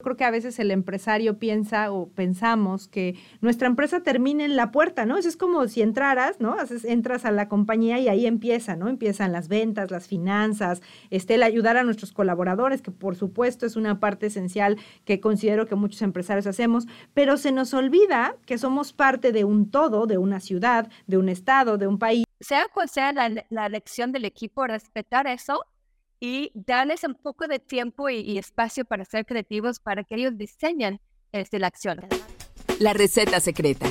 Creo que a veces el empresario piensa o pensamos que nuestra empresa termina en la puerta, ¿no? Eso es como si entraras, ¿no? Entras a la compañía y ahí empieza, ¿no? Empiezan las ventas, las finanzas, este, el ayudar a nuestros colaboradores, que por supuesto es una parte esencial que considero que muchos empresarios hacemos, pero se nos olvida que somos parte de un todo, de una ciudad, de un estado, de un país. Sea cual sea la elección del equipo, respetar eso y darles un poco de tiempo y, espacio para ser creativos para que ellos diseñen este, la acción. La receta secreta.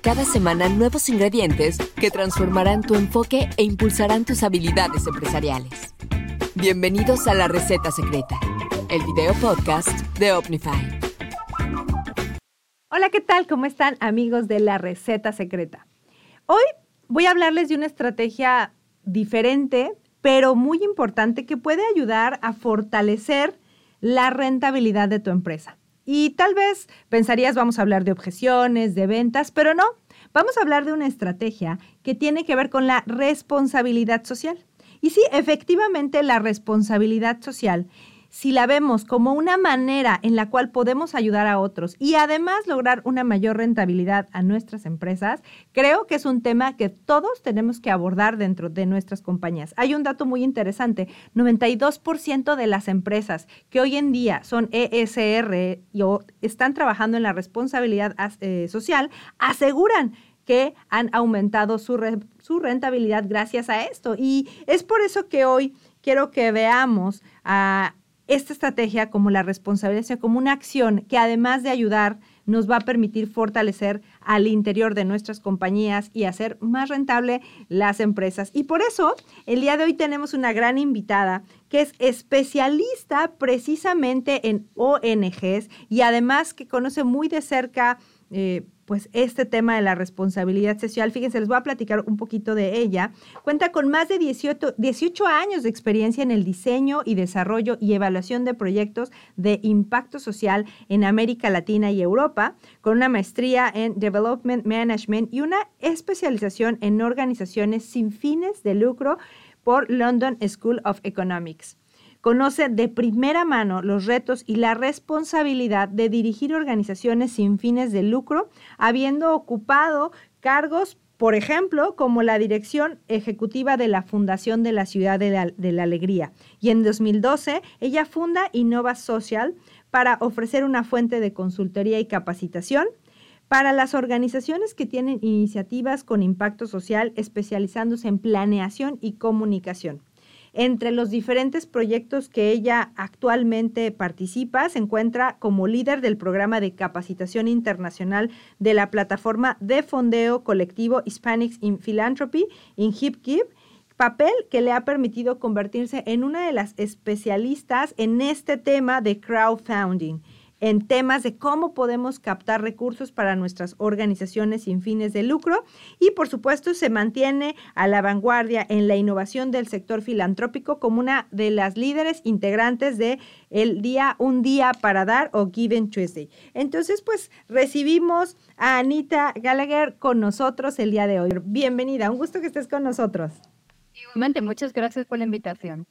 Cada semana nuevos ingredientes que transformarán tu enfoque e impulsarán tus habilidades empresariales. Bienvenidos a La Receta Secreta, el video podcast de Opnify. Hola, ¿qué tal? ¿Cómo están amigos de La Receta Secreta? Hoy voy a hablarles de una estrategia diferente pero muy importante que puede ayudar a fortalecer la rentabilidad de tu empresa. Y tal vez pensarías, vamos a hablar de objeciones, de ventas, pero no, vamos a hablar de una estrategia que tiene que ver con la responsabilidad social. Y sí, efectivamente, la responsabilidad social si la vemos como una manera en la cual podemos ayudar a otros y además lograr una mayor rentabilidad a nuestras empresas, creo que es un tema que todos tenemos que abordar dentro de nuestras compañías. Hay un dato muy interesante, 92% de las empresas que hoy en día son ESR y están trabajando en la responsabilidad eh, social aseguran que han aumentado su, su rentabilidad gracias a esto. Y es por eso que hoy quiero que veamos a esta estrategia como la responsabilidad, como una acción que además de ayudar, nos va a permitir fortalecer al interior de nuestras compañías y hacer más rentable las empresas. Y por eso, el día de hoy tenemos una gran invitada que es especialista precisamente en ONGs y además que conoce muy de cerca eh, pues este tema de la responsabilidad social. Fíjense, les voy a platicar un poquito de ella. Cuenta con más de 18, 18 años de experiencia en el diseño y desarrollo y evaluación de proyectos de impacto social en América Latina y Europa, con una maestría en Development Management y una especialización en organizaciones sin fines de lucro por London School of Economics. Conoce de primera mano los retos y la responsabilidad de dirigir organizaciones sin fines de lucro, habiendo ocupado cargos por ejemplo, como la dirección ejecutiva de la Fundación de la Ciudad de la, Alegría. Y en 2012, ella funda Innova Social para ofrecer una fuente de consultoría y capacitación para las organizaciones que tienen iniciativas con impacto social especializándose en planeación y comunicación. Entre los diferentes proyectos que ella actualmente participa, se encuentra como líder del programa de capacitación internacional de la plataforma de fondeo colectivo Hispanics in Philanthropy, in HipGive, papel que le ha permitido convertirse en una de las especialistas en este tema de crowdfunding en temas de cómo podemos captar recursos para nuestras organizaciones sin fines de lucro y por supuesto se mantiene a la vanguardia en la innovación del sector filantrópico como una de las líderes integrantes de el día Un día para dar o Given Tuesday. Entonces, pues recibimos a Anita Gallagher con nosotros el día de hoy. Bienvenida, un gusto que estés con nosotros. Igualmente, muchas gracias por la invitación.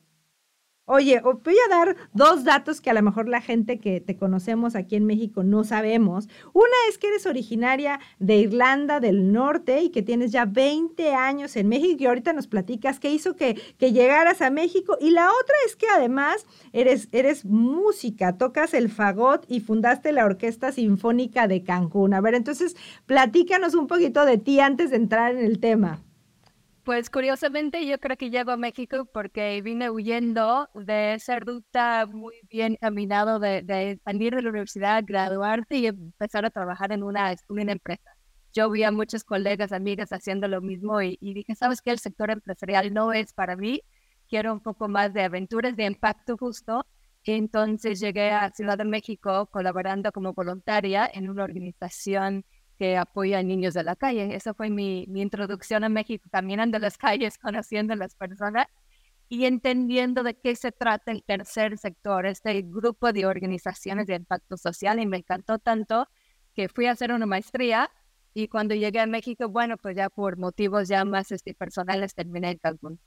Oye, voy a dar dos datos que a lo mejor la gente que te conocemos aquí en México no sabemos. Una es que eres originaria de Irlanda del Norte y que tienes ya 20 años en México y ahorita nos platicas qué hizo que, que llegaras a México. Y la otra es que además eres, eres música, tocas el fagot y fundaste la Orquesta Sinfónica de Cancún. A ver, entonces platícanos un poquito de ti antes de entrar en el tema. Pues curiosamente yo creo que llego a México porque vine huyendo de esa ruta muy bien caminado de, de salir de la universidad, graduarte y empezar a trabajar en una, una empresa. Yo vi a muchos colegas, amigas haciendo lo mismo y, y dije, ¿sabes qué? El sector empresarial no es para mí. Quiero un poco más de aventuras, de impacto justo. Entonces llegué a Ciudad de México colaborando como voluntaria en una organización que apoya a niños de la calle. Esa fue mi, mi introducción a México, caminando las calles, conociendo a las personas y entendiendo de qué se trata el tercer sector, este grupo de organizaciones de impacto social. Y me encantó tanto que fui a hacer una maestría y cuando llegué a México, bueno, pues ya por motivos ya más este, personales terminé en Cancún.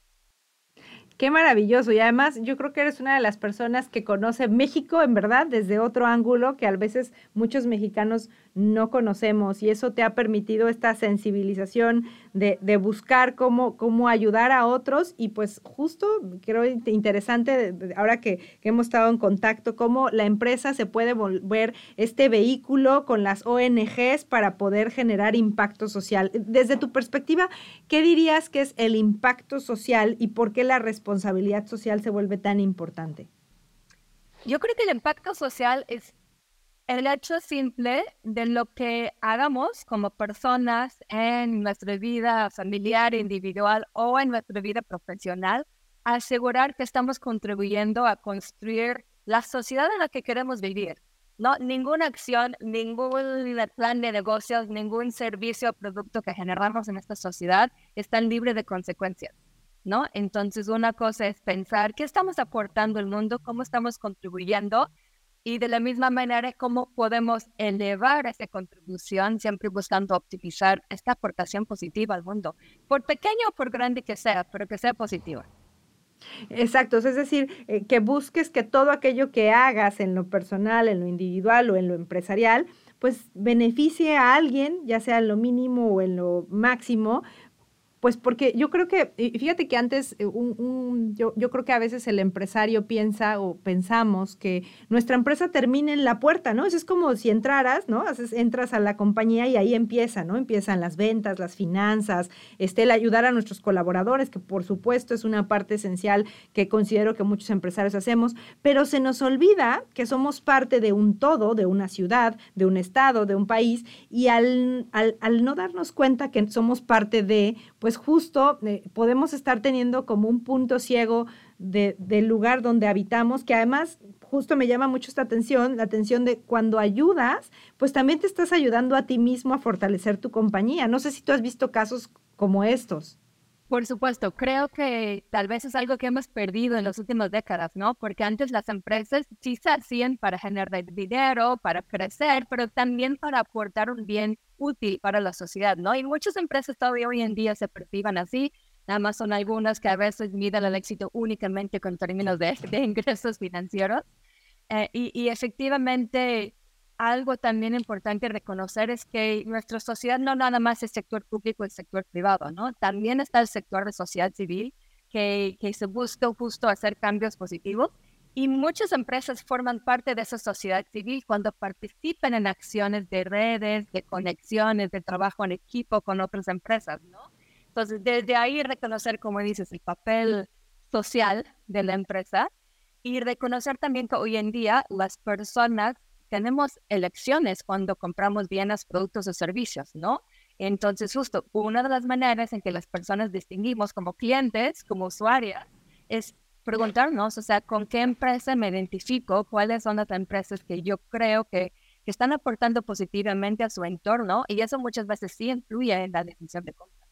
Qué maravilloso. Y además yo creo que eres una de las personas que conoce México en verdad desde otro ángulo que a veces muchos mexicanos no conocemos y eso te ha permitido esta sensibilización de, buscar cómo, cómo ayudar a otros y pues justo creo interesante ahora que, que hemos estado en contacto, cómo la empresa se puede volver este vehículo con las ONGs para poder generar impacto social. Desde tu perspectiva, ¿qué dirías que es el impacto social y por qué la responsabilidad social se vuelve tan importante? Yo creo que el impacto social es el hecho simple de lo que hagamos como personas en nuestra vida familiar, individual o en nuestra vida profesional, asegurar que estamos contribuyendo a construir la sociedad en la que queremos vivir. No, ninguna acción, ningún plan de negocios, ningún servicio o producto que generamos en esta sociedad está libre de consecuencias. ¿No? Entonces, una cosa es pensar qué estamos aportando al mundo, cómo estamos contribuyendo y de la misma manera cómo podemos elevar esa contribución siempre buscando optimizar esta aportación positiva al mundo, por pequeño o por grande que sea, pero que sea positiva. Exacto, es decir, eh, que busques que todo aquello que hagas en lo personal, en lo individual o en lo empresarial, pues beneficie a alguien, ya sea en lo mínimo o en lo máximo, pues porque yo creo que, fíjate que antes, eh, un, yo, yo, creo que a veces el empresario piensa o pensamos que nuestra empresa termina en la puerta, ¿no? Eso es como si entraras, ¿no? Entras a la compañía y ahí empieza, ¿no? Empiezan las ventas, las finanzas, este, el ayudar a nuestros colaboradores, que por supuesto es una parte esencial que considero que muchos empresarios hacemos, pero se nos olvida que somos parte de un todo, de una ciudad, de un estado, de un país, y al, al, al no darnos cuenta que somos parte de, pues, justo eh, podemos estar teniendo como un punto ciego del lugar donde habitamos, que además justo me llama mucho esta atención, la atención de cuando ayudas, pues también te estás ayudando a ti mismo a fortalecer tu compañía. No sé si tú has visto casos como estos. Por supuesto, creo que tal vez es algo que hemos perdido en las últimas décadas, ¿no? Porque antes las empresas sí se hacían para generar dinero, para crecer, pero también para aportar un bien útil para la sociedad, ¿no? Y muchas empresas todavía hoy en día se perciban así, nada más son algunas que a veces miden el éxito únicamente con términos de, ingresos financieros. Eh, y, y efectivamente algo también importante reconocer es que nuestra sociedad no nada más es sector público y sector privado, ¿no? También está el sector de sociedad civil que, que se busca justo hacer cambios positivos y muchas empresas forman parte de esa sociedad civil cuando participan en acciones de redes, de conexiones, de trabajo en equipo con otras empresas, ¿no? Entonces, desde ahí reconocer, como dices, el papel social de la empresa y reconocer también que hoy en día las personas tenemos elecciones cuando compramos bienes, productos o servicios, ¿no? Entonces, justo una de las maneras en que las personas distinguimos como clientes, como usuarias, es preguntarnos, o sea, ¿con qué empresa me identifico? ¿Cuáles son las empresas que yo creo que, que están aportando positivamente a su entorno? Y eso muchas veces sí influye en la decisión de compra.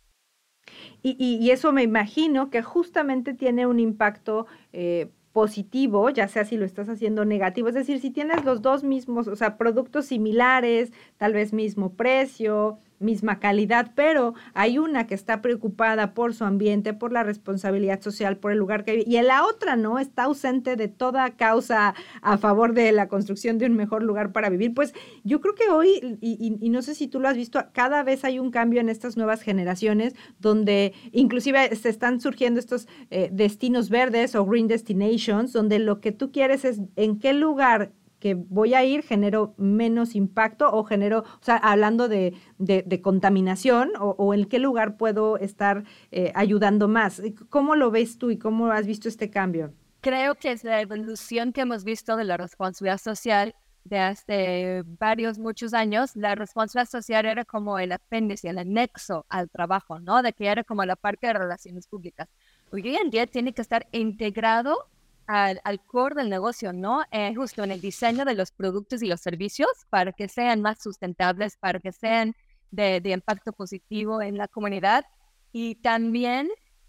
Y, y, eso me imagino que justamente tiene un impacto eh, positivo, ya sea si lo estás haciendo negativo, es decir, si tienes los dos mismos, o sea, productos similares, tal vez mismo precio, misma calidad, pero hay una que está preocupada por su ambiente, por la responsabilidad social, por el lugar que vive, y la otra no, está ausente de toda causa a favor de la construcción de un mejor lugar para vivir. Pues yo creo que hoy, y, no sé si tú lo has visto, cada vez hay un cambio en estas nuevas generaciones donde inclusive se están surgiendo estos eh, destinos verdes o green destinations, donde lo que tú quieres es en qué lugar que voy a ir, genero menos impacto o genero, o sea, hablando de, de, contaminación o, en qué lugar puedo estar eh, ayudando más. ¿Cómo lo ves tú y cómo has visto este cambio? Creo que es la evolución que hemos visto de la responsabilidad social de hace varios, muchos años, la responsabilidad social era como el apéndice, el anexo al trabajo, ¿no? De que era como la parte de relaciones públicas. Hoy en día tiene que estar integrado al, core del negocio, ¿no? Eh, justo en el diseño de los productos y los servicios para que sean más sustentables, para que sean de, de impacto positivo en la comunidad y también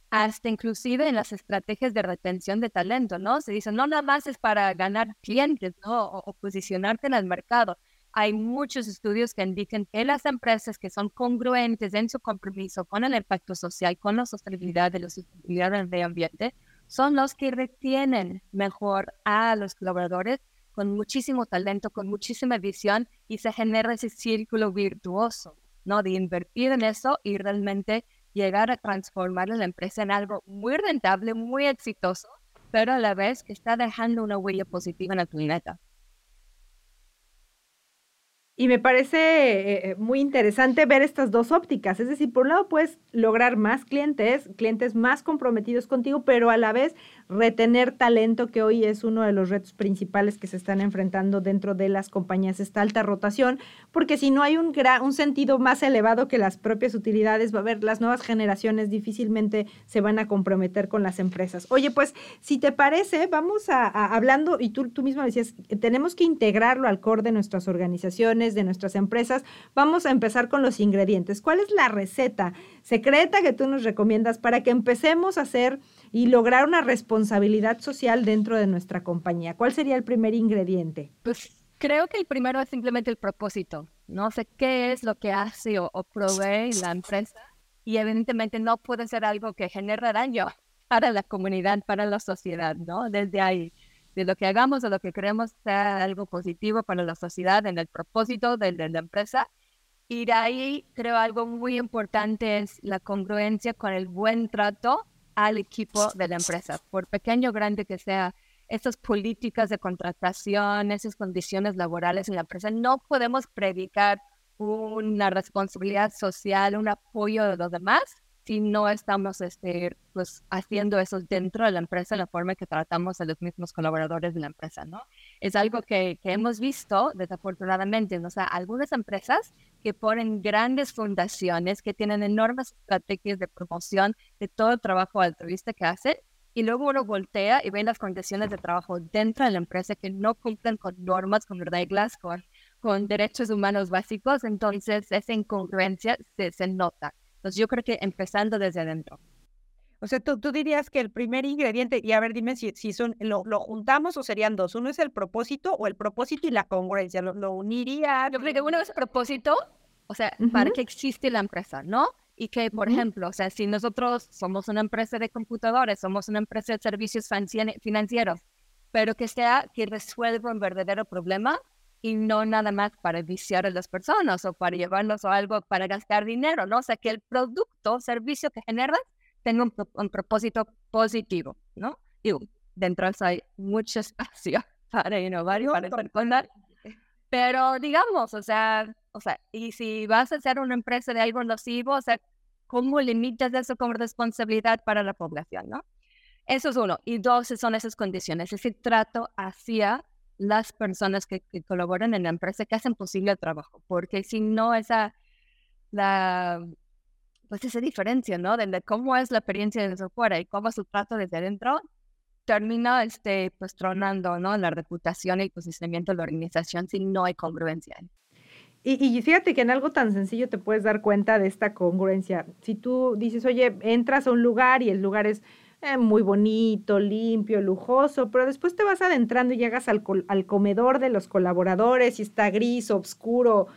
hasta inclusive en las estrategias de retención de talento, ¿no? Se dice, no nada más es para ganar clientes, ¿no? O, o, posicionarte en el mercado. Hay muchos estudios que indican que las empresas que son congruentes en su compromiso con el impacto social, con la sostenibilidad de la sostenibilidad del medio ambiente, son los que retienen mejor a los colaboradores con muchísimo talento, con muchísima visión y se genera ese círculo virtuoso, ¿no? De invertir en eso y realmente llegar a transformar la empresa en algo muy rentable, muy exitoso, pero a la vez que está dejando una huella positiva en el planeta. Y me parece eh, eh, muy interesante ver estas dos ópticas. Es decir, por un lado puedes lograr más clientes, clientes más comprometidos contigo, pero a la vez retener talento, que hoy es uno de los retos principales que se están enfrentando dentro de las compañías, esta alta rotación, porque si no hay un, un sentido más elevado que las propias utilidades, va a haber las nuevas generaciones difícilmente se van a comprometer con las empresas. Oye, pues si te parece, vamos a, hablando, y tú, tú mismo decías, tenemos que integrarlo al core de nuestras organizaciones de nuestras empresas. Vamos a empezar con los ingredientes. ¿Cuál es la receta secreta que tú nos recomiendas para que empecemos a hacer y lograr una responsabilidad social dentro de nuestra compañía? ¿Cuál sería el primer ingrediente? Pues creo que el primero es simplemente el propósito. No sé qué es lo que hace o, provee la empresa y evidentemente no puede ser algo que genere daño para la comunidad, para la sociedad, ¿no? Desde ahí de lo que hagamos, o lo que creemos sea algo positivo para la sociedad, en el propósito de, la empresa. Y de ahí creo algo muy importante es la congruencia con el buen trato al equipo de la empresa, por pequeño o grande que sea. Estas políticas de contratación, esas condiciones laborales en la empresa, no podemos predicar una responsabilidad social, un apoyo de los demás si no estamos este, pues, haciendo eso dentro de la empresa, la forma que tratamos a los mismos colaboradores de la empresa, ¿no? Es algo que, que hemos visto, desafortunadamente, o sea, algunas empresas que ponen grandes fundaciones, que tienen enormes estrategias de promoción de todo el trabajo altruista que hacen, y luego uno voltea y ve las condiciones de trabajo dentro de la empresa que no cumplen con normas, con reglas, con, con derechos humanos básicos, entonces esa incongruencia se, se nota. Entonces yo creo que empezando desde adentro. O sea, tú, tú dirías que el primer ingrediente, y a ver, dime si, si son, lo, lo, juntamos o serían dos. Uno es el propósito o el propósito y la congruencia. Lo, lo uniría. Yo creo que uno es el propósito, o sea, para que existe la empresa, ¿no? Y que, por ejemplo, o sea, si nosotros somos una empresa de computadores, somos una empresa de servicios financieros, pero que sea que resuelva un verdadero problema, y no nada más para viciar a las personas o para llevarlos a algo para gastar dinero, ¿no? O sea, que el producto o servicio que generas tenga un, propósito positivo, ¿no? Y dentro de eso hay mucho espacio para innovar y para responder. Pero digamos, o sea, o sea, y si vas a ser una empresa de algo nocivo, o sea, ¿cómo limitas eso como responsabilidad para la población, no? Eso es uno. Y dos son esas condiciones, ese trato hacia las personas que, colaboran en la empresa que hacen posible el trabajo, porque si no esa, la, pues esa diferencia, ¿no? De, cómo es la experiencia desde afuera y cómo es su trato desde adentro, termina este, pues tronando, ¿no? La reputación y el posicionamiento de la organización si no hay congruencia. Y, y, fíjate que en algo tan sencillo te puedes dar cuenta de esta congruencia. Si tú dices, oye, entras a un lugar y el lugar es eh, muy bonito, limpio, lujoso, pero después te vas adentrando y llegas al, al comedor de los colaboradores y está gris, oscuro,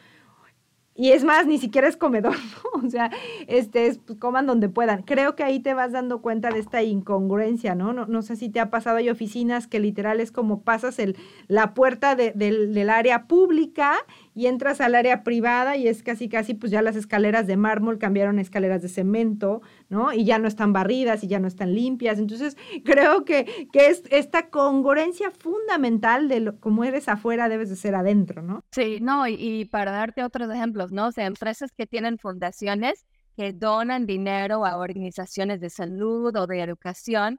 y es más, ni siquiera es comedor, ¿no? O sea, este es, pues, coman donde puedan. Creo que ahí te vas dando cuenta de esta incongruencia, ¿no? No, no sé si te ha pasado, hay oficinas que literal es como pasas el, la puerta del área pública y entras al área privada y es casi, casi, pues ya las escaleras de mármol cambiaron a escaleras de cemento, ¿no? Y ya no están barridas y ya no están limpias. Entonces, creo que, que es esta congruencia fundamental de lo, como eres afuera, debes de ser adentro, ¿no? Sí, no, y, y para darte otros ejemplos, ¿no? O sea, empresas que tienen fundaciones que donan dinero a organizaciones de salud o de educación,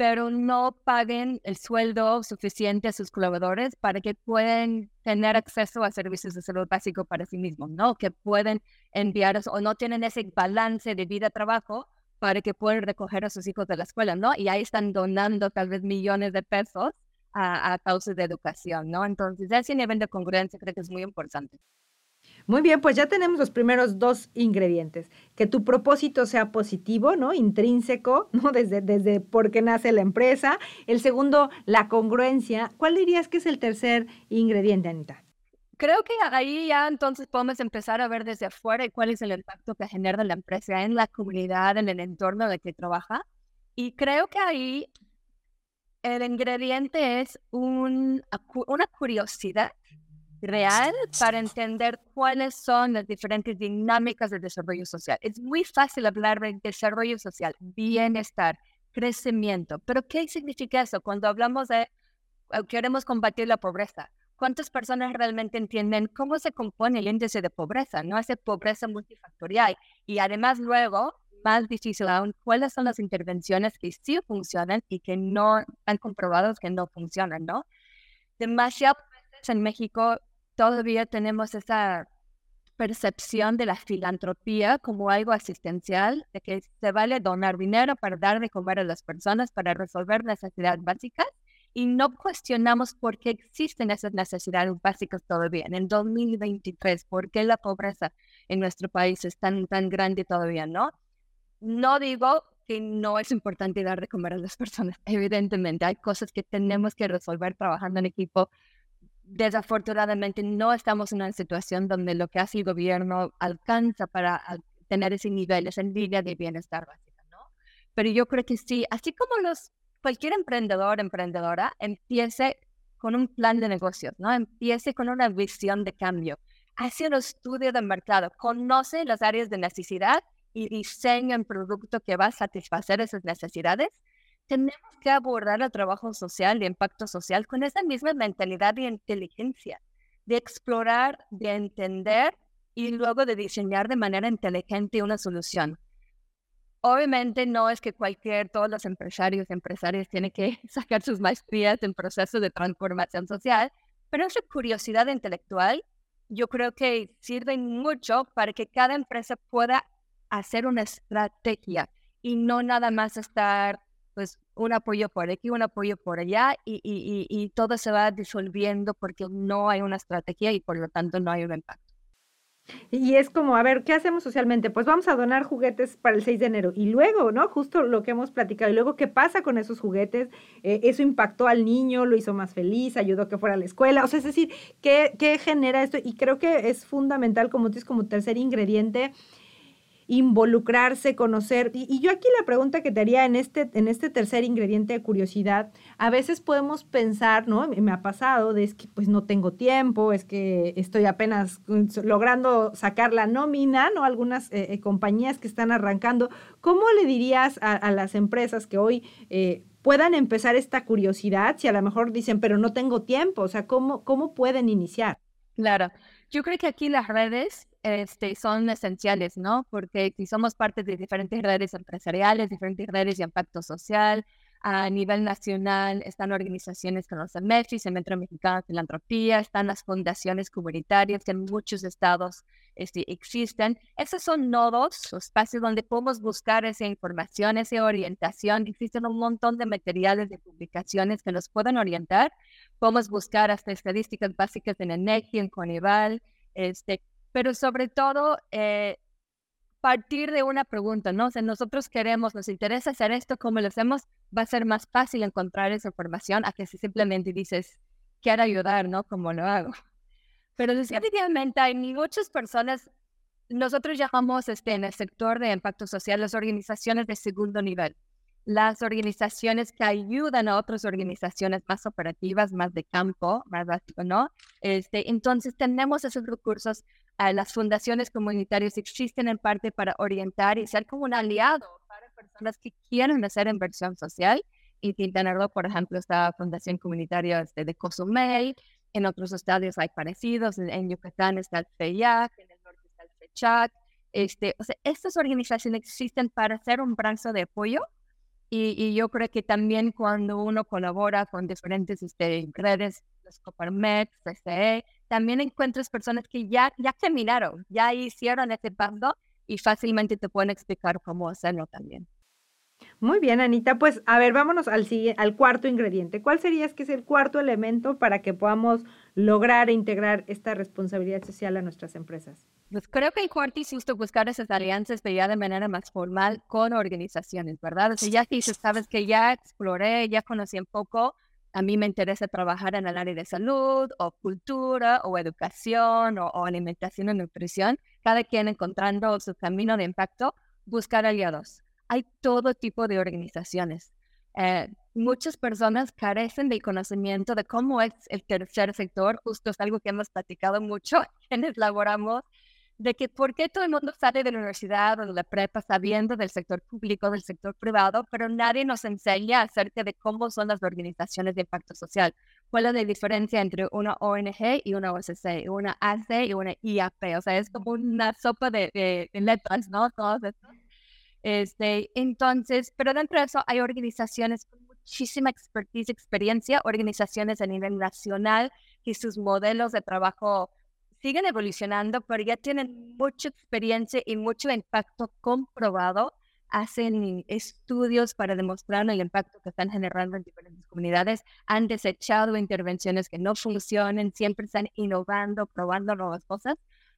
pero no paguen el sueldo suficiente a sus colaboradores para que puedan tener acceso a servicios de salud básico para sí mismos, ¿no? Que pueden enviar o no tienen ese balance de vida-trabajo para que puedan recoger a sus hijos de la escuela, ¿no? Y ahí están donando tal vez millones de pesos a, a causa de educación, ¿no? Entonces, ese nivel de congruencia creo que es muy importante. Muy bien, pues ya tenemos los primeros dos ingredientes. Que tu propósito sea positivo, ¿no? Intrínseco, ¿no? Desde, desde por qué nace la empresa. El segundo, la congruencia. ¿Cuál dirías que es el tercer ingrediente, Anita? Creo que ahí ya entonces podemos empezar a ver desde afuera cuál es el impacto que genera la empresa en la comunidad, en el entorno en el que trabaja. Y creo que ahí el ingrediente es un, una curiosidad real para entender cuáles son las diferentes dinámicas del desarrollo social. Es muy fácil hablar de desarrollo social, bienestar, crecimiento, pero ¿qué significa eso cuando hablamos de eh, queremos combatir la pobreza? ¿Cuántas personas realmente entienden cómo se compone el índice de pobreza? No de pobreza multifactorial. Y además luego, más difícil aún, cuáles son las intervenciones que sí funcionan y que no han comprobado que no funcionan, ¿no? Demasiado en México todavía tenemos esa percepción de la filantropía como algo asistencial, de que se vale donar dinero para dar de comer a las personas, para resolver necesidades básicas, y no cuestionamos por qué existen esas necesidades básicas todavía. En el 2023, ¿por qué la pobreza en nuestro país es tan, tan grande todavía, no? No digo que no es importante dar de comer a las personas. Evidentemente, hay cosas que tenemos que resolver trabajando en equipo, desafortunadamente no estamos en una situación donde lo que hace el gobierno alcanza para tener ese nivel, esa línea de bienestar básica, ¿no? Pero yo creo que sí, así como los, cualquier emprendedor, emprendedora, empiece con un plan de negocios, ¿no? Empiece con una visión de cambio, hace un estudio de mercado, conoce las áreas de necesidad y diseña un producto que va a satisfacer esas necesidades tenemos que abordar el trabajo social y impacto social con esa misma mentalidad de inteligencia, de explorar, de entender y luego de diseñar de manera inteligente una solución. Obviamente no es que cualquier, todos los empresarios y empresarias tienen que sacar sus maestrías en proceso de transformación social, pero esa curiosidad intelectual yo creo que sirve mucho para que cada empresa pueda hacer una estrategia y no nada más estar pues un apoyo por aquí, un apoyo por allá y, y, y, todo se va disolviendo porque no hay una estrategia y por lo tanto no hay un impacto. Y es como, a ver, ¿qué hacemos socialmente? Pues vamos a donar juguetes para el 6 de enero. Y luego, ¿no? Justo lo que hemos platicado. Y luego, ¿qué pasa con esos juguetes? Eh, eso impactó al niño, lo hizo más feliz, ayudó a que fuera a la escuela. O sea, es decir, ¿qué, qué genera esto? Y creo que es fundamental, como tú dices, como tercer ingrediente, involucrarse, conocer. Y, yo aquí la pregunta que te haría en este, en este tercer ingrediente de curiosidad, a veces podemos pensar, ¿no? Me ha pasado, de es que pues no tengo tiempo, es que estoy apenas logrando sacar la nómina, ¿no? Algunas eh, eh, compañías que están arrancando. ¿Cómo le dirías a, las empresas que hoy... Eh, puedan empezar esta curiosidad, si a lo mejor dicen, pero no tengo tiempo, o sea, ¿cómo, cómo pueden iniciar? Claro, yo creo que aquí las redes este, son esenciales, ¿no? Porque si somos parte de diferentes redes empresariales, diferentes redes de impacto social, a nivel nacional están organizaciones como el MEFI, Centro Mexicano de Filantropía, están las fundaciones comunitarias que en muchos estados este, existen. Esos son nodos, espacios donde podemos buscar esa información, esa orientación. Existen un montón de materiales de publicaciones que nos pueden orientar. Podemos buscar hasta estadísticas básicas en ENEGI, en CONIVAL, este, pero sobre todo eh, partir de una pregunta, ¿no? O nosotros queremos, nos interesa hacer esto, ¿cómo lo hacemos? Va a ser más fácil encontrar esa información a que si simplemente dices, quiero ayudar, ¿no? ¿Cómo lo hago? Pero definitivamente hay muchas personas, nosotros llamamos este, en el sector de impacto social las organizaciones de segundo nivel las organizaciones que ayudan a otras organizaciones más operativas, más de campo, más básico, ¿no? Este, entonces tenemos esos recursos. Las fundaciones comunitarias existen en parte para orientar y ser como un aliado para personas que quieren hacer inversión social. Y Quintana Roo, por ejemplo, está Fundación Comunitaria este, de Cozumel, en otros estados hay parecidos, en, Yucatán está el FEIAC, en el norte está el FECHAC. Este, o sea, estas organizaciones existen para ser un brazo de apoyo y, yo creo que también cuando uno colabora con diferentes este, redes, los Coparmex, CCE, también encuentras personas que ya, ya terminaron, ya hicieron ese paso y fácilmente te pueden explicar cómo hacerlo también. Muy bien, Anita. Pues a ver, vámonos al, al cuarto ingrediente. ¿Cuál sería que es el cuarto elemento para que podamos lograr e integrar esta responsabilidad social a nuestras empresas? Pues creo que el cuarto es justo buscar esas alianzas, pero ya de manera más formal con organizaciones, ¿verdad? O sea, ya si sabes que ya exploré, ya conocí un poco, a mí me interesa trabajar en el área de salud o cultura o educación o, o alimentación y nutrición, cada quien encontrando su camino de impacto, buscar aliados hay todo tipo de organizaciones. Eh, muchas personas carecen del conocimiento de cómo es el tercer sector, justo es algo que hemos platicado mucho quienes laboramos, de que por qué todo el mundo sale de la universidad o de la prepa sabiendo del sector público, del sector privado, pero nadie nos enseña acerca de cómo son las organizaciones de impacto social. ¿Cuál es la diferencia entre una ONG y una OSC, una AC y una IAP? O sea, es como una sopa de, de, letras, ¿no? Todos estos. Este, entonces, pero dentro de eso hay organizaciones con muchísima expertise, experiencia, organizaciones a nivel nacional y sus modelos de trabajo siguen evolucionando, pero ya tienen mucha experiencia y mucho impacto comprobado. Hacen estudios para demostrar el impacto que están generando en diferentes comunidades. Han desechado intervenciones que no funcionan, siempre están innovando, probando nuevas cosas.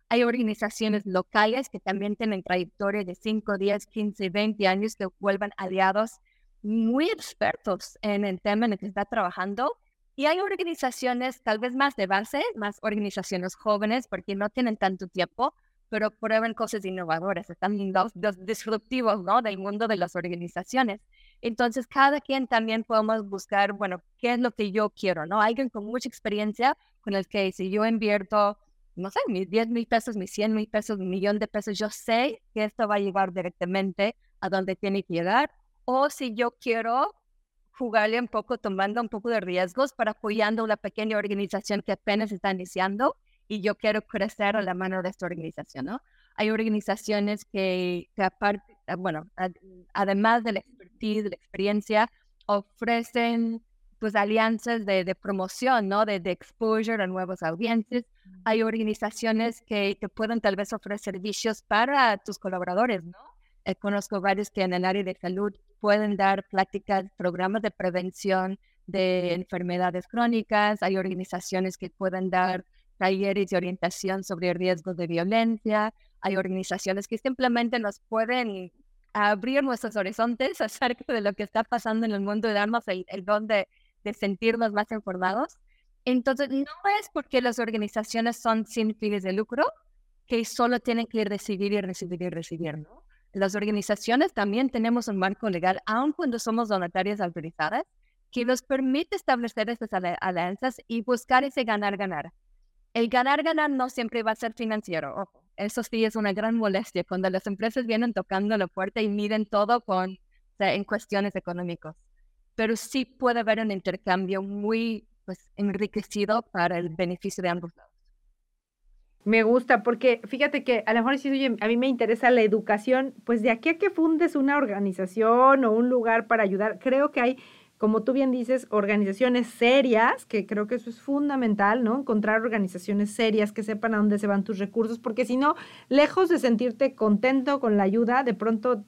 Hay organizaciones locales que también tienen trayectorias de 5, 10, 15, 20 años que vuelvan aliados muy expertos en el tema en el que está trabajando. Y hay organizaciones tal vez más de base, más organizaciones jóvenes, porque no tienen tanto tiempo, pero prueban cosas innovadoras, están los, disruptivos ¿no? del mundo de las organizaciones. Entonces, cada quien también podemos buscar, bueno, qué es lo que yo quiero, ¿no? Alguien con mucha experiencia con el que si yo invierto no sé, mis 10 mil pesos, mis 100 mil pesos, un millón de pesos, yo sé que esto va a llegar directamente a donde tiene que llegar. O si yo quiero jugarle un poco, tomando un poco de riesgos para apoyando una pequeña organización que apenas está iniciando y yo quiero crecer a la mano de esta organización, ¿no? Hay organizaciones que, que aparte, ah, bueno, además de la expertise, de la experiencia, ofrecen pues alianzas de, de promoción, ¿no? De, de, exposure a nuevos audiencias. Hay organizaciones que te pueden tal vez ofrecer servicios para tus colaboradores, ¿no? Eh, conozco varios que en el área de salud pueden dar pláticas, programas de prevención de enfermedades crónicas. Hay organizaciones que pueden dar talleres de orientación sobre riesgos de violencia. Hay organizaciones que simplemente nos pueden abrir nuestros horizontes acerca de lo que está pasando en el mundo y darnos el, el don de, de sentirnos más informados. Entonces, no es porque las organizaciones son sin fines de lucro que solo tienen que recibir y recibir y recibir, ¿no? Las organizaciones también tenemos un marco legal, aun cuando somos donatarias autorizadas, que nos permite establecer estas alianzas y buscar ese ganar-ganar. El ganar-ganar no siempre va a ser financiero, ojo. Eso sí es una gran molestia cuando las empresas vienen tocando la puerta y miden todo con, en cuestiones económicas pero sí puede haber un intercambio muy pues, enriquecido para el beneficio de ambos lados. Me gusta porque fíjate que a lo mejor si a mí me interesa la educación, pues de aquí a que fundes una organización o un lugar para ayudar, creo que hay, como tú bien dices, organizaciones serias, que creo que eso es fundamental, ¿no? Encontrar organizaciones serias que sepan a dónde se van tus recursos, porque si no, lejos de sentirte contento con la ayuda, de pronto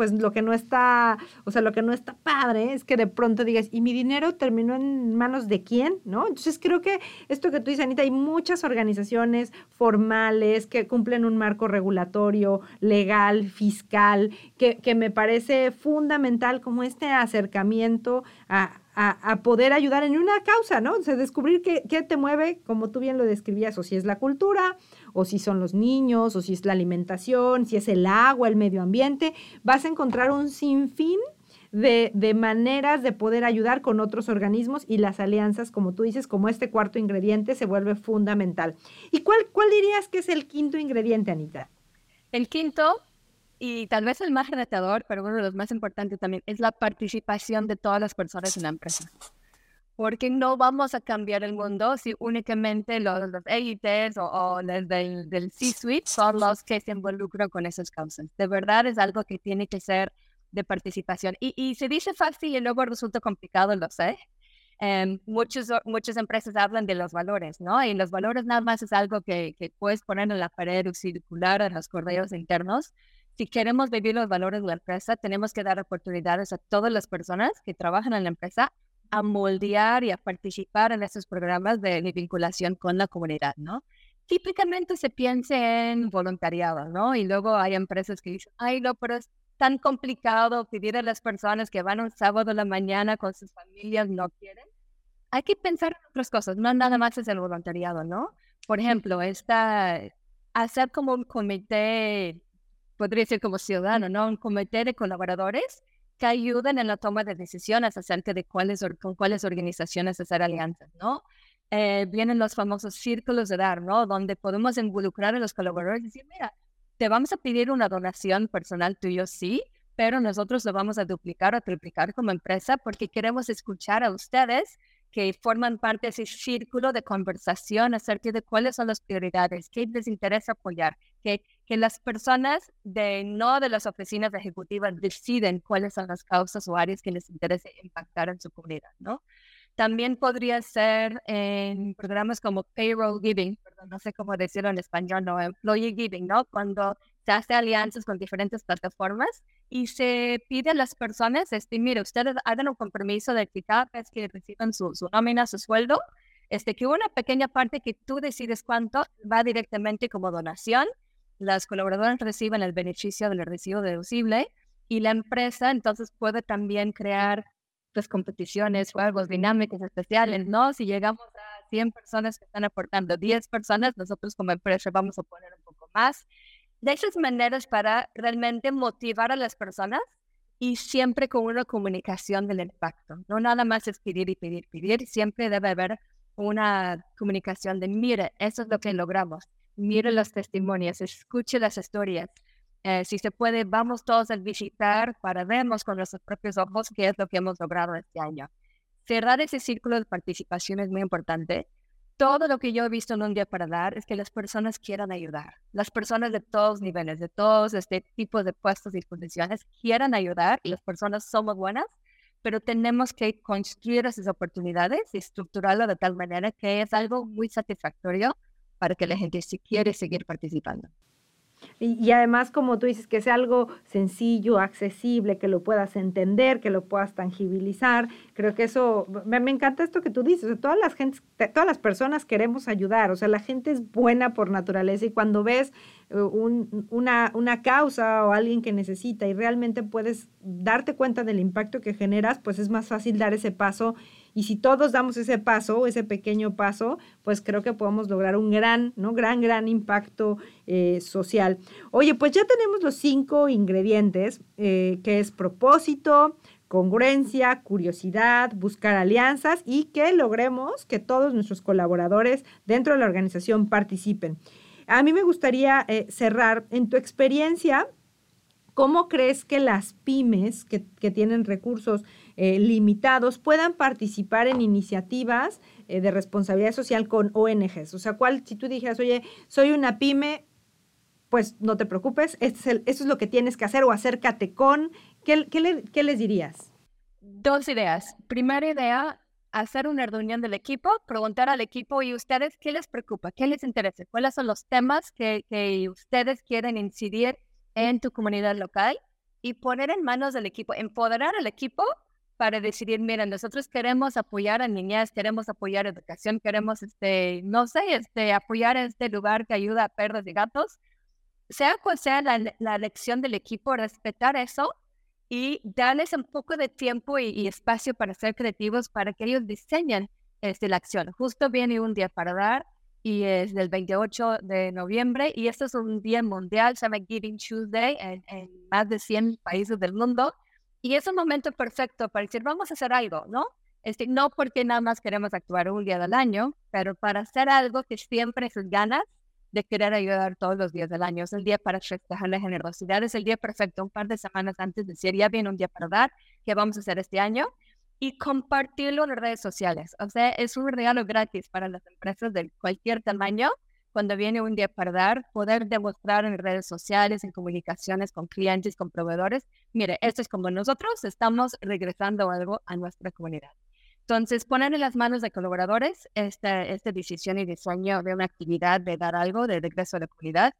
pues lo que no está, o sea, lo que no está padre es que de pronto digas, ¿y mi dinero terminó en manos de quién? ¿No? Entonces creo que esto que tú dices, Anita, hay muchas organizaciones formales que cumplen un marco regulatorio, legal, fiscal, que, que me parece fundamental como este acercamiento a, a, poder ayudar en una causa, ¿no? O descubrir qué, qué, te mueve, como tú bien lo describías, o si es la cultura, o si son los niños, o si es la alimentación, si es el agua, el medio ambiente. Vas a encontrar un sinfín de, de, maneras de poder ayudar con otros organismos y las alianzas, como tú dices, como este cuarto ingrediente, se vuelve fundamental. ¿Y cuál, cuál dirías que es el quinto ingrediente, Anita? El quinto y tal vez el más retador, pero uno de los más importantes también, es la participación de todas las personas en la empresa. Porque no vamos a cambiar el mundo si únicamente los, los élites o, los del, del C-suite son los que se involucran con esas causas. De verdad es algo que tiene que ser de participación. Y, y se dice fácil y luego resulta complicado, lo sé. Um, muchos, muchas empresas hablan de los valores, ¿no? Y los valores nada más es algo que, que puedes poner en la pared o circular en los correos internos, si queremos vivir los valores de la empresa, tenemos que dar oportunidades a todas las personas que trabajan en la empresa a moldear y a participar en estos programas de, vinculación con la comunidad, ¿no? Típicamente se piensa en voluntariado, ¿no? Y luego hay empresas que dicen, ay, no, pero es tan complicado pedir a las personas que van un sábado a la mañana con sus familias, no quieren. Hay que pensar en otras cosas, no nada más es el voluntariado, ¿no? Por ejemplo, esta, hacer como un comité podría ser como ciudadano, ¿no? Un comité de colaboradores que ayuden en la toma de decisiones acerca de cuáles, con cuáles organizaciones hacer alianzas, ¿no? Eh, vienen los famosos círculos de dar, ¿no? Donde podemos involucrar a los colaboradores y decir, mira, te vamos a pedir una donación personal tuyo, sí, pero nosotros lo vamos a duplicar o triplicar como empresa porque queremos escuchar a ustedes que forman parte de ese círculo de conversación acerca de cuáles son las prioridades, qué les interesa apoyar, que, que las personas de no de las oficinas ejecutivas deciden cuáles son las causas o áreas que les interesa impactar en su comunidad, ¿no? También podría ser en programas como payroll giving, no sé cómo decirlo en español, no, employee giving, ¿no? Cuando se hace alianzas con diferentes plataformas y se pide a las personas, este, mire, ustedes hagan un compromiso de que cada vez que reciban su, su nómina, su sueldo, este, que una pequeña parte que tú decides cuánto va directamente como donación, las colaboradoras reciben el beneficio del recibo deducible y la empresa entonces puede también crear pues, competiciones, juegos, dinámicas especiales, ¿no? Si llegamos a 100 personas que están aportando 10 personas, nosotros como empresa vamos a poner un poco más. De esas maneras para realmente motivar a las personas y siempre con una comunicación del impacto. No nada más es pedir y pedir, pedir. Siempre debe haber una comunicación de, mire, eso es lo que logramos. Mire los testimonios, escuche las historias, eh, si se puede, vamos todos a visitar para vernos con nuestros propios ojos qué es lo que hemos logrado este año. Cerrar ese círculo de participación es muy importante. Todo lo que yo he visto en un día para dar es que las personas quieran ayudar. Las personas de todos niveles, de todos este tipos de puestos y condiciones quieran ayudar y las personas somos buenas, pero tenemos que construir esas oportunidades y estructurarlo de tal manera que es algo muy satisfactorio para que la gente si quiere seguir participando. Y, además, como tú dices, que sea algo sencillo, accesible, que lo puedas entender, que lo puedas tangibilizar. Creo que eso, me, encanta esto que tú dices. todas las gentes, todas las personas queremos ayudar. O sea, la gente es buena por naturaleza y cuando ves eh, una, una causa o alguien que necesita y realmente puedes darte cuenta del impacto que generas, pues es más fácil dar ese paso y si todos damos ese paso, ese pequeño paso, pues creo que podemos lograr un gran, ¿no? Gran, gran impacto eh, social. Oye, pues ya tenemos los cinco ingredientes, eh, que es propósito, congruencia, curiosidad, buscar alianzas y que logremos que todos nuestros colaboradores dentro de la organización participen. A mí me gustaría eh, cerrar en tu experiencia. ¿Cómo crees que las pymes que, que tienen recursos eh, limitados puedan participar en iniciativas eh, de responsabilidad social con ONGs. O sea, cuál, si tú dijeras, oye, soy una pyme, pues no te preocupes, este es lo que tienes que hacer o acércate con, ¿qué, qué, les dirías? Dos ideas. Primera idea, hacer una reunión del equipo, preguntar al equipo y ustedes qué les preocupa, qué les interesa, cuáles son los temas que, que ustedes quieren incidir en tu comunidad local y poner en manos del equipo, empoderar al equipo para decidir, mira, nosotros queremos apoyar a niñas, queremos apoyar educación, queremos, este, no sé, este, apoyar a este lugar que ayuda a perros y gatos. Sea cual sea la, la elección del equipo, respetar eso y darles un poco de tiempo y, espacio para ser creativos para que ellos diseñen este, la acción. Justo viene un día para dar y es del 28 de noviembre y este es un día mundial, se llama Giving Tuesday en, en más de 100 países del mundo. Y es un momento perfecto para decir, vamos a hacer algo, ¿no? Este, no porque nada más queremos actuar un día del año, pero para hacer algo que siempre es ganas de querer ayudar todos los días del año. Es el día para festejar la generosidad, es el día perfecto, un par de semanas antes de decir, ya viene un día para dar, ¿qué vamos a hacer este año? Y compartirlo en redes sociales. O sea, es un regalo gratis para las empresas de cualquier tamaño cuando viene un día para dar, poder demostrar en redes sociales, en comunicaciones con clientes, con proveedores, mire, esto es como nosotros estamos regresando algo a nuestra comunidad. Entonces, poner en las manos de colaboradores esta, esta decisión y diseño de una actividad de dar algo de regreso a la comunidad.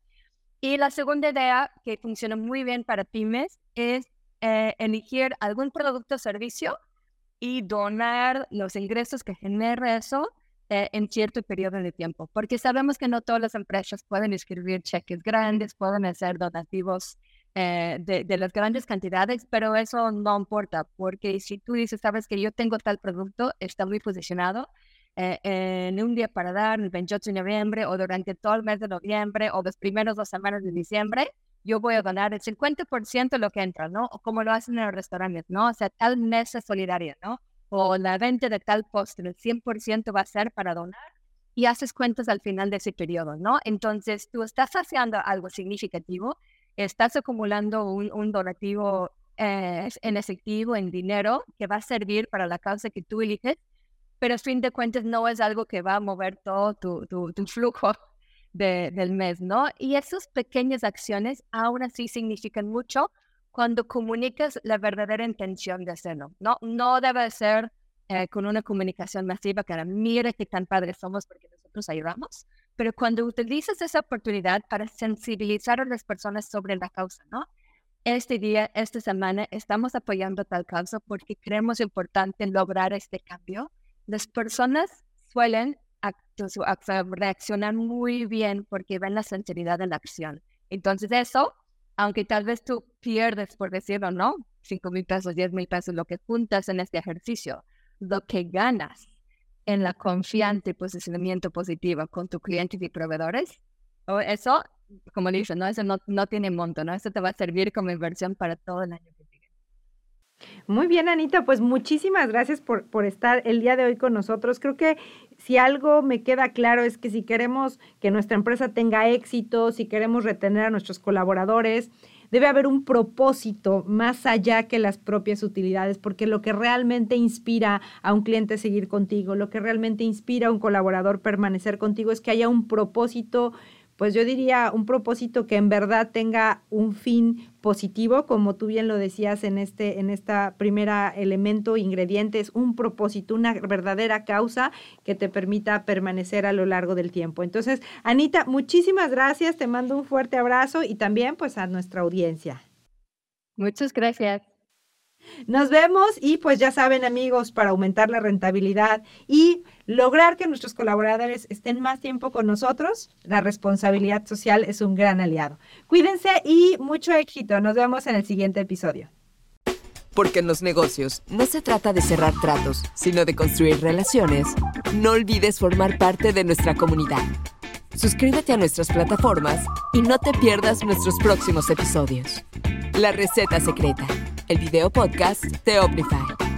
Y la segunda idea que funciona muy bien para pymes es eh, elegir algún producto o servicio y donar los ingresos que genera eso eh, en cierto periodo de tiempo, porque sabemos que no todas las empresas pueden escribir cheques grandes, pueden hacer donativos eh, de, las grandes cantidades, pero eso no importa, porque si tú dices, sabes que yo tengo tal producto, está muy posicionado, eh, en un día para dar, el 28 de noviembre o durante todo el mes de noviembre o los primeros dos semanas de diciembre, yo voy a donar el 50% de lo que entra, ¿no? O como lo hacen en los restaurantes, ¿no? O sea, tal mesa solidaria, ¿no? O la venta de tal postre, el 100% va a ser para donar y haces cuentas al final de ese periodo, ¿no? Entonces, tú estás haciendo algo significativo, estás acumulando un, donativo eh, en efectivo, en dinero, que va a servir para la causa que tú eliges, pero a fin de cuentas no es algo que va a mover todo tu, tu flujo del mes, ¿no? Y esas pequeñas acciones aún así significan mucho cuando comunicas la verdadera intención de hacerlo, ¿no? No debe ser eh, con una comunicación masiva que mire qué tan padres somos porque nosotros ayudamos, pero cuando utilizas esa oportunidad para sensibilizar a las personas sobre la causa, ¿no? Este día, esta semana, estamos apoyando tal causa porque creemos importante lograr este cambio. Las personas suelen reaccionar muy bien porque ven la sinceridad en la acción. Entonces eso, aunque tal vez tú pierdes, por decirlo, ¿no? 5 mil pesos, 10 mil pesos, lo que juntas en este ejercicio, lo que ganas en la confianza y posicionamiento positivo con tus clientes y proveedores, eso, como dije, ¿no? Eso no, no tiene monto, ¿no? Eso te va a servir como inversión para todo el año. Muy bien, Anita, pues muchísimas gracias por, por estar el día de hoy con nosotros. Creo que si algo me queda claro es que si queremos que nuestra empresa tenga éxito, si queremos retener a nuestros colaboradores, debe haber un propósito más allá que las propias utilidades, porque lo que realmente inspira a un cliente seguir contigo, lo que realmente inspira a un colaborador permanecer contigo es que haya un propósito pues yo diría un propósito que en verdad tenga un fin positivo, como tú bien lo decías en este en esta primera elemento ingrediente es un propósito, una verdadera causa que te permita permanecer a lo largo del tiempo. Entonces, Anita, muchísimas gracias, te mando un fuerte abrazo y también pues a nuestra audiencia. Muchas gracias. Nos vemos y pues ya saben amigos, para aumentar la rentabilidad y lograr que nuestros colaboradores estén más tiempo con nosotros, la responsabilidad social es un gran aliado. Cuídense y mucho éxito. Nos vemos en el siguiente episodio. Porque en los negocios no se trata de cerrar tratos, sino de construir relaciones. No olvides formar parte de nuestra comunidad. Suscríbete a nuestras plataformas y no te pierdas nuestros próximos episodios. La receta secreta el video podcast de Omnify.